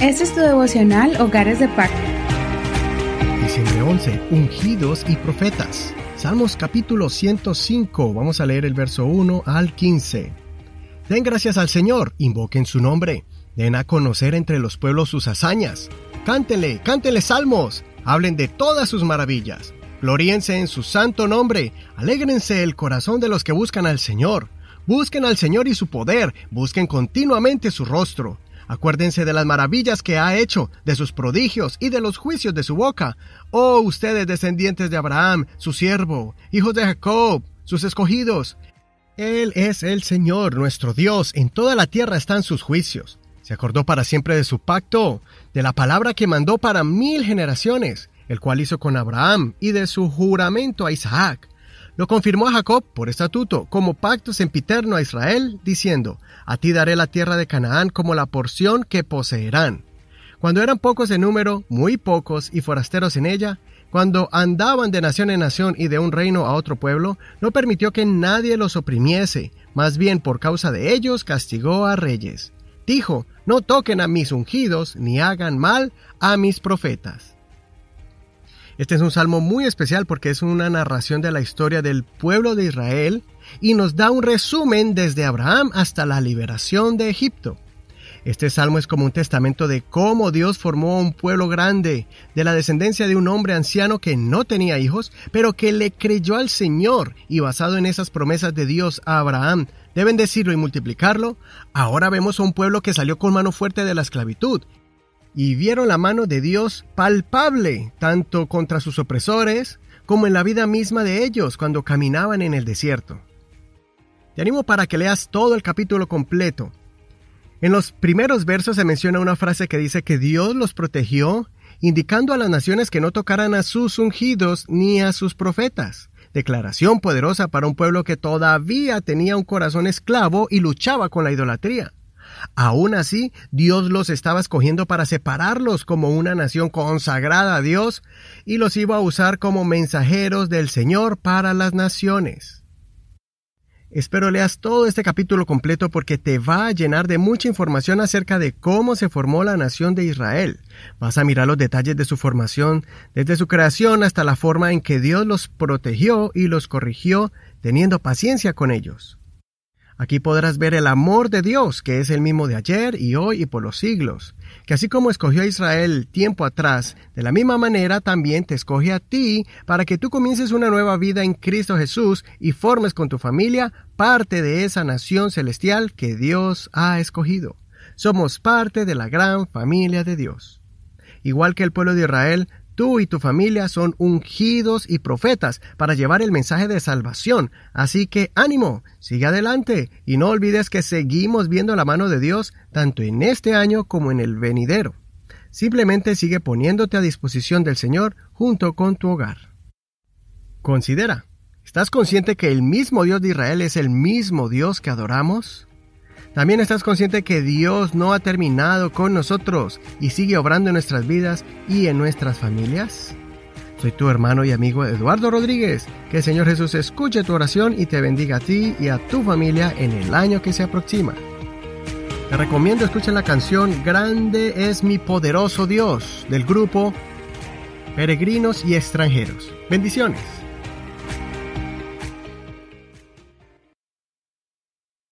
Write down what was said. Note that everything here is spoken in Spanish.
Este es tu devocional Hogares de Pacto. Diciembre 11. Ungidos y profetas. Salmos capítulo 105. Vamos a leer el verso 1 al 15. Den gracias al Señor, invoquen su nombre. Den a conocer entre los pueblos sus hazañas. Cántele, cántele salmos. Hablen de todas sus maravillas. Gloríense en su santo nombre. Alégrense el corazón de los que buscan al Señor. Busquen al Señor y su poder. Busquen continuamente su rostro. Acuérdense de las maravillas que ha hecho, de sus prodigios y de los juicios de su boca. Oh ustedes descendientes de Abraham, su siervo, hijos de Jacob, sus escogidos. Él es el Señor, nuestro Dios, en toda la tierra están sus juicios. Se acordó para siempre de su pacto, de la palabra que mandó para mil generaciones, el cual hizo con Abraham, y de su juramento a Isaac lo confirmó a Jacob por estatuto, como pacto sempiterno a Israel, diciendo, A ti daré la tierra de Canaán como la porción que poseerán. Cuando eran pocos en número, muy pocos y forasteros en ella, cuando andaban de nación en nación y de un reino a otro pueblo, no permitió que nadie los oprimiese, más bien por causa de ellos castigó a reyes. Dijo, no toquen a mis ungidos, ni hagan mal a mis profetas. Este es un salmo muy especial porque es una narración de la historia del pueblo de Israel y nos da un resumen desde Abraham hasta la liberación de Egipto. Este salmo es como un testamento de cómo Dios formó un pueblo grande, de la descendencia de un hombre anciano que no tenía hijos, pero que le creyó al Señor y basado en esas promesas de Dios a Abraham, de bendecirlo y multiplicarlo, ahora vemos a un pueblo que salió con mano fuerte de la esclavitud y vieron la mano de Dios palpable, tanto contra sus opresores como en la vida misma de ellos cuando caminaban en el desierto. Te animo para que leas todo el capítulo completo. En los primeros versos se menciona una frase que dice que Dios los protegió, indicando a las naciones que no tocaran a sus ungidos ni a sus profetas. Declaración poderosa para un pueblo que todavía tenía un corazón esclavo y luchaba con la idolatría. Aún así, Dios los estaba escogiendo para separarlos como una nación consagrada a Dios y los iba a usar como mensajeros del Señor para las naciones. Espero leas todo este capítulo completo porque te va a llenar de mucha información acerca de cómo se formó la nación de Israel. Vas a mirar los detalles de su formación, desde su creación hasta la forma en que Dios los protegió y los corrigió, teniendo paciencia con ellos. Aquí podrás ver el amor de Dios, que es el mismo de ayer y hoy y por los siglos, que así como escogió a Israel tiempo atrás, de la misma manera también te escoge a ti para que tú comiences una nueva vida en Cristo Jesús y formes con tu familia parte de esa nación celestial que Dios ha escogido. Somos parte de la gran familia de Dios. Igual que el pueblo de Israel, Tú y tu familia son ungidos y profetas para llevar el mensaje de salvación. Así que ánimo, sigue adelante y no olvides que seguimos viendo la mano de Dios tanto en este año como en el venidero. Simplemente sigue poniéndote a disposición del Señor junto con tu hogar. Considera, ¿estás consciente que el mismo Dios de Israel es el mismo Dios que adoramos? También estás consciente que Dios no ha terminado con nosotros y sigue obrando en nuestras vidas y en nuestras familias. Soy tu hermano y amigo Eduardo Rodríguez. Que el Señor Jesús escuche tu oración y te bendiga a ti y a tu familia en el año que se aproxima. Te recomiendo escuchen la canción Grande es mi poderoso Dios del grupo Peregrinos y extranjeros. Bendiciones.